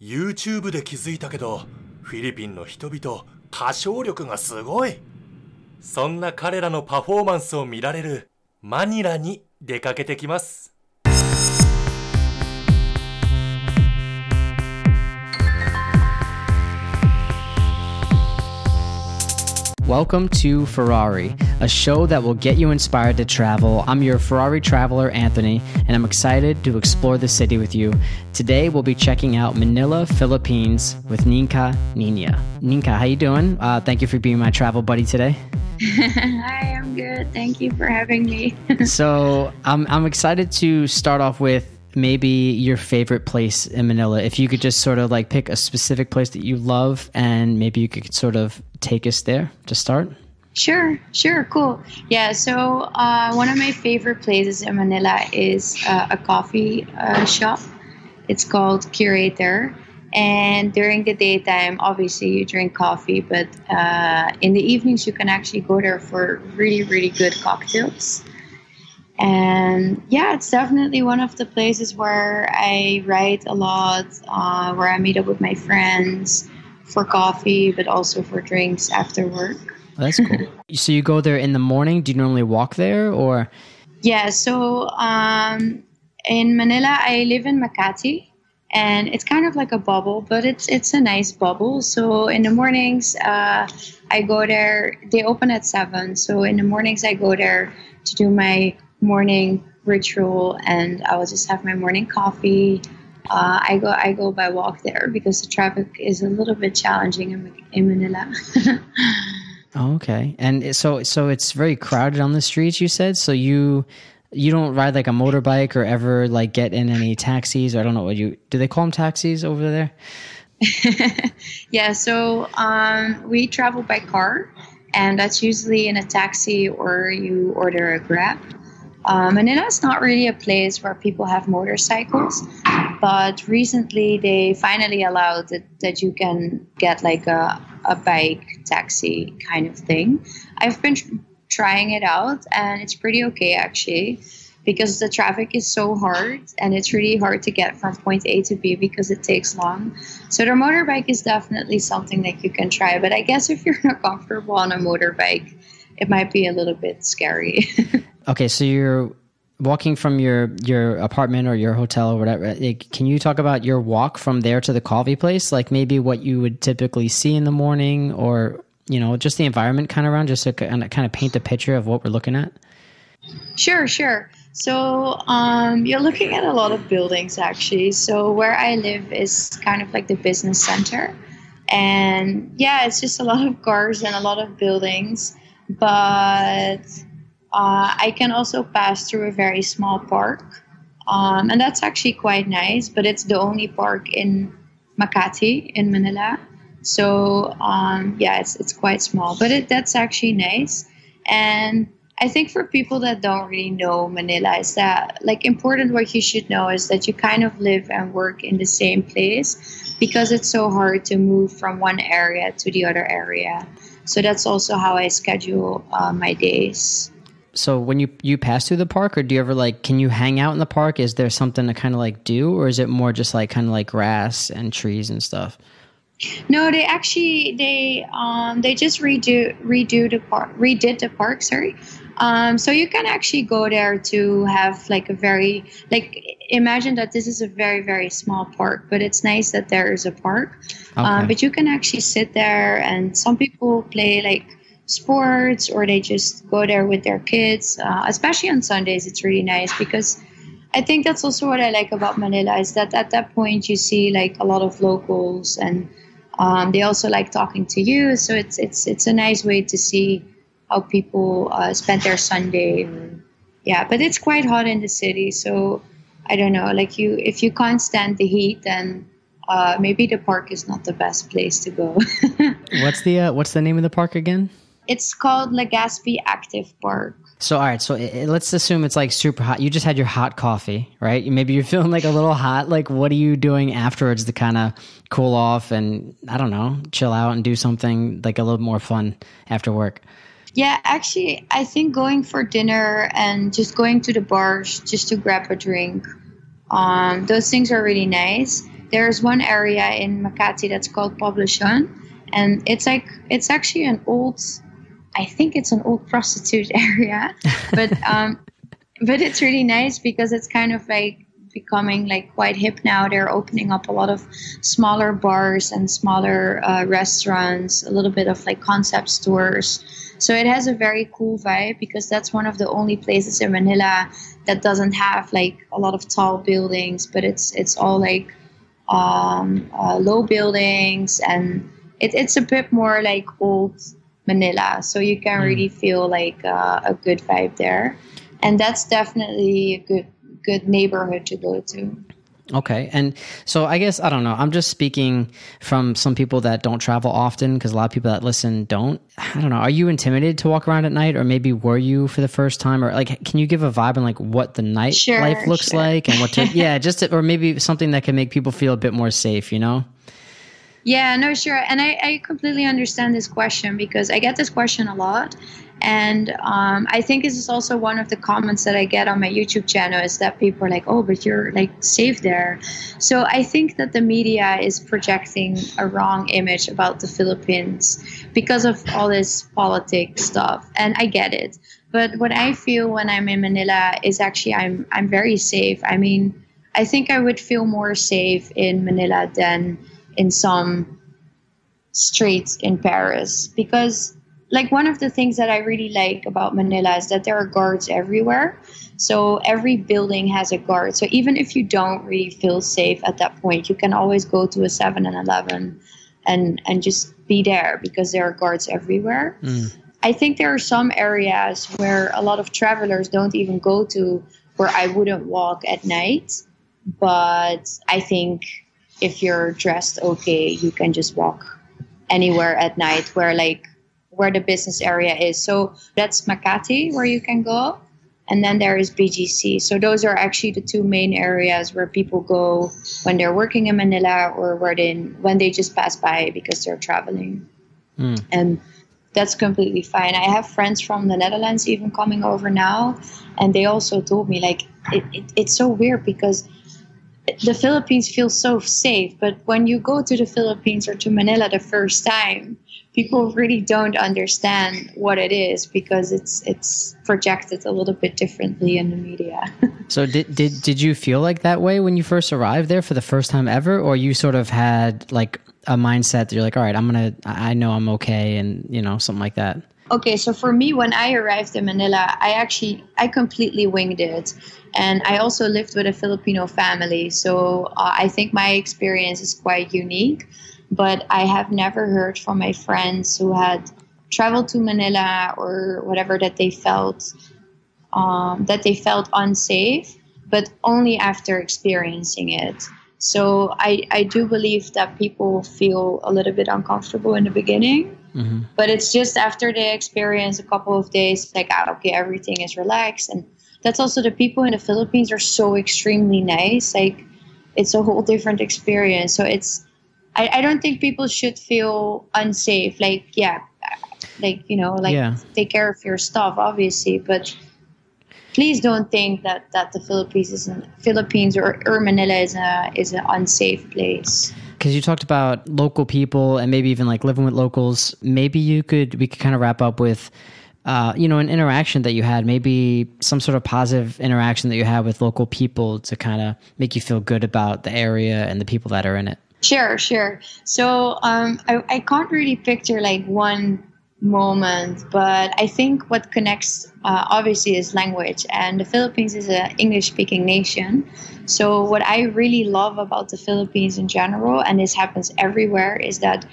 YouTube で気づいたけど、フィリピンの人々、歌唱力がすごい。そんな彼らのパフォーマンスを見られるマニラに出かけてきます。Welcome to Furary, a show that will get you inspired to travel. I'm your Furary traveler, Anthony, and I'm excited to explore the city with you. Today, we'll be checking out Manila, Philippines with Ninka Nina. Ninka, how you doing? Uh, thank you for being my travel buddy today. Hi, I'm good. Thank you for having me. so, I'm, I'm excited to start off with maybe your favorite place in Manila. If you could just sort of like pick a specific place that you love and maybe you could sort of take us there to start. sure, sure, cool. Yeah, so uh, one of my favorite places in Manila is uh, a coffee uh, shop. It's called Curator. And during the daytime, obviously, you drink coffee, but uh, in the evenings, you can actually go there for really, really good cocktails. And yeah, it's definitely one of the places where I write a lot, uh, where I meet up with my friends for coffee, but also for drinks after work. That's cool. so you go there in the morning? Do you normally walk there or? Yeah, so um, in Manila, I live in Makati, and it's kind of like a bubble, but it's it's a nice bubble. So in the mornings, uh, I go there. They open at seven, so in the mornings I go there to do my morning ritual, and I will just have my morning coffee. Uh, I go I go by walk there because the traffic is a little bit challenging in, in Manila. Oh, okay. And so so it's very crowded on the streets. You said so you you don't ride like a motorbike or ever like get in any taxis or I don't know what you do they call them taxis over there? yeah, so um, we travel by car, and that's usually in a taxi or you order a Grab. Um, Manila is not really a place where people have motorcycles, but recently they finally allowed that, that you can get like a, a bike taxi kind of thing. I've been tr- trying it out, and it's pretty okay actually because the traffic is so hard and it's really hard to get from point A to B because it takes long. So the motorbike is definitely something that you can try, but I guess if you're not comfortable on a motorbike, it might be a little bit scary. Okay, so you're walking from your your apartment or your hotel or whatever. Like, can you talk about your walk from there to the coffee place? Like maybe what you would typically see in the morning or you know, just the environment kind of around just to kind of, kind of paint a picture of what we're looking at. Sure, sure. So um, you're looking at a lot of buildings actually. So where I live is kind of like the business center, and yeah, it's just a lot of cars and a lot of buildings. But uh, I can also pass through a very small park, um, and that's actually quite nice. But it's the only park in Makati in Manila. So um, yeah, it's it's quite small, but it that's actually nice. And I think for people that don't really know Manila, is that like important what you should know is that you kind of live and work in the same place because it's so hard to move from one area to the other area. So that's also how I schedule uh, my days. So when you you pass through the park, or do you ever like can you hang out in the park? Is there something to kind of like do, or is it more just like kind of like grass and trees and stuff? No, they actually they um they just redo redo the park redid the park. Sorry, um so you can actually go there to have like a very like imagine that this is a very very small park, but it's nice that there is a park. Okay. Um, but you can actually sit there, and some people play like sports or they just go there with their kids. Uh, especially on Sundays, it's really nice because. I think that's also what I like about Manila is that at that point you see like a lot of locals and um, they also like talking to you, so it's it's it's a nice way to see how people uh, spend their Sunday. Yeah, but it's quite hot in the city, so I don't know. Like you, if you can't stand the heat, then uh, maybe the park is not the best place to go. What's the uh, what's the name of the park again? It's called Legazpi Active Park. So all right, so i i- let's assume it's like super hot. You just had your hot coffee, right? Maybe you're feeling like a little hot. Like, what are you doing afterwards to kind of cool off and I don't know, chill out and do something like a little more fun after work? Yeah, actually, I think going for dinner and just going to the bars just to grab a drink, um, those things are really nice. there's one area in Makati that's called Poblacion, and it's like it's actually an old, I think it's an old prostitute area, but um, but it's really nice because it's kind of like becoming like quite hip now. They're opening up a lot of smaller bars and smaller uh, restaurants, a little bit of like concept stores. So it has a very cool vibe because that's one of the only places in Manila that doesn't have like a lot of tall buildings, but it's it's all like um, uh, low buildings and it, it's a bit more like old Manila. So you can really feel like uh, a good vibe there, and that's definitely a good good neighborhood to go to. Okay. And so I guess, I don't know, I'm just speaking from some people that don't travel often because a lot of people that listen don't. I don't know. Are you intimidated to walk around at night or maybe were you for the first time or like, can you give a vibe on like what the night Sure, life looks sure. like and what to, yeah, just, to, or maybe something that can make people feel a bit more safe, you know? Yeah, no, sure. And I, I completely understand this question because I get this question a lot. And um, I think this is also one of the comments that I get on my YouTube channel is that people are like, oh, but you're like safe there. So I think that the media is projecting a wrong image about the Philippines because of all this politics stuff. And I get it. But what I feel when I'm in Manila is actually I'm I'm very safe. I mean, I think I would feel more safe in Manila than in some streets in Paris because like one of the things that I really like about Manila is that there are guards everywhere. So every building has a guard. So even if you don't really feel safe at that point, you can always go to a 7 and 11 and and just be there because there are guards everywhere. Mm. I think there are some areas where a lot of travelers don't even go to where I wouldn't walk at night. But I think if you're dressed okay, you can just walk anywhere at night where like where the business area is. So that's Makati where you can go. And then there is BGC. So those are actually the two main areas where people go when they're working in Manila or where they when they just pass by because they're traveling. Hmm. And that's completely fine. I have friends from the Netherlands even coming over now, and they also told me like it, it, it's so weird because the Philippines feels so safe, but when you go to the Philippines or to Manila the first time, people really don't understand what it is because it's it's projected a little bit differently in the media. So did, did, did you feel like that way when you first arrived there for the first time ever? Or you sort of had like a mindset that you're like, all right, I'm I I know I'm okay. And you know, something like that. Okay so for me when i arrived in manila i actually i completely winged it. And i also lived with a filipino family. So uh, i think my experience is quite unique. But i have never heard from my friends who had traveled to manila or whatever that they felt um, that they felt unsafe but only after experiencing it. So I, I do believe that people feel a little bit uncomfortable in the beginning but it's just after they experience a couple of days like ah, okay everything is relaxed. And that's also the people in the philippines are so extremely nice. Like it's a whole different experience. So it's i, I don't think people should feel unsafe. Like yeah like you know like Yeah. take care of your stuff obviously. But please don't think that that the philippines is an, philippines or, or manila is a is an unsafe place because you talked about local people and maybe even like living with locals maybe you could we could kind of wrap up with uh, you know an interaction that you had maybe some sort of positive interaction that you had with local people to kind of make you feel good about the area and the people that are in it Sure, sure. So um, I, I can't really picture like one moment, but I think what connects uh, obviously is language, and the Philippines is an English-speaking nation. So what I really love about the Philippines in general, and this happens everywhere, is that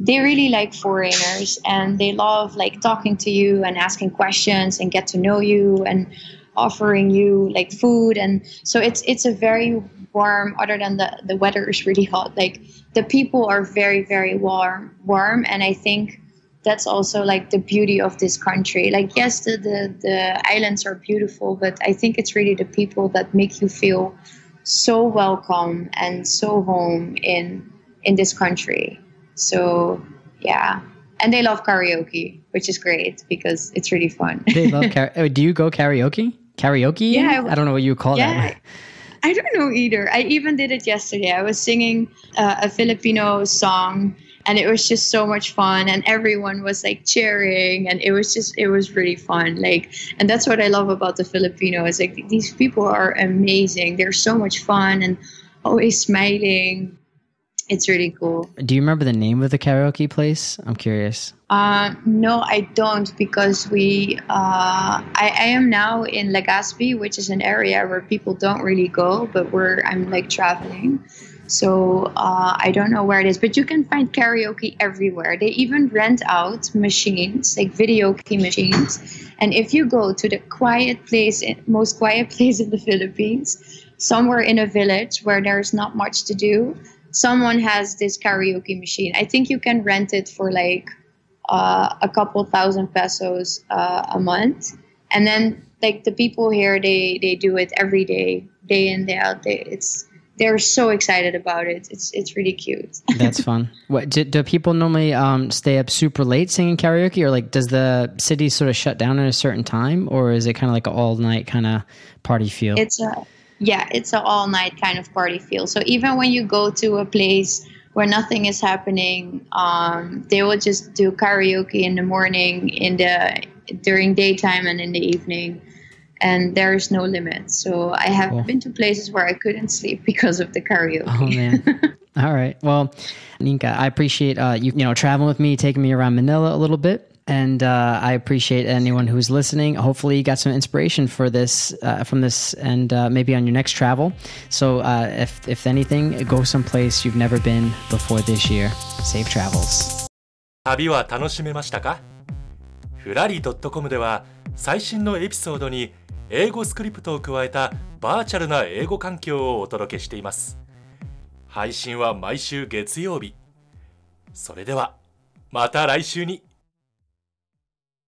they really like foreigners and they love like talking to you and asking questions and get to know you and offering you like food and so it's it's a very warm other than the the weather is really hot like the people are very very warm warm and i think that's also like the beauty of this country. Like yes the the, the islands are beautiful but i think it's really the people that make you feel so welcome and so home in in this country. So yeah. And they love karaoke which is great because it's really fun. They love karaoke do you go karaoke? Karaoke? Yeah, I- i don't know what you call yeah. That I don't know either. I even did it yesterday. I was singing uh, a Filipino song and it was just so much fun and everyone was like cheering and it was just it was really fun like and that's what i love about the filipinos like these people are amazing they're so much fun and always smiling it's really cool. Do you remember the name of the karaoke place? I'm curious. Uh, no, I don't because we. Uh, I, I am now in Legazpi, which is an area where people don't really go, but where I'm like traveling. So uh, I don't know where it is, but you can find karaoke everywhere. They even rent out machines, like videoke machines. And if you go to the quiet place, most quiet place in the Philippines, somewhere in a village where there's not much to do, someone has this karaoke machine. I think you can rent it for like uh, a couple thousand pesos uh, a month, and then like the people here, they they do it every day, day in day out. They, it's they're so excited about it. It's it's really cute. That's fun. What do, do people normally um, stay up super late singing karaoke, or like does the city sort of shut down at a certain time, or is it kind of like an all night kind of party feel? It's a yeah, it's an all night kind of party feel. So even when you go to a place where nothing is happening, um, they will just do karaoke in the morning, in the during daytime, and in the evening And there is no limit. So I have cool. been to places where I couldn't sleep because of the karaoke. Oh man! All right. Well, Ninka, I appreciate uh, you you know traveling with me, taking me around Manila a little bit and uh, I appreciate anyone who's listening. Hopefully, you got some inspiration for this uh, from this, and uh, maybe on your next travel. So, uh, if if anything, go someplace you've never been before this year. Safe travels. 旅は楽しめましたかフラリー .com では最新のエピソードに 英語スクリプトを加えたバーチャルな英語環境をお届けしています。配信は毎週月曜日。それではまた来週に。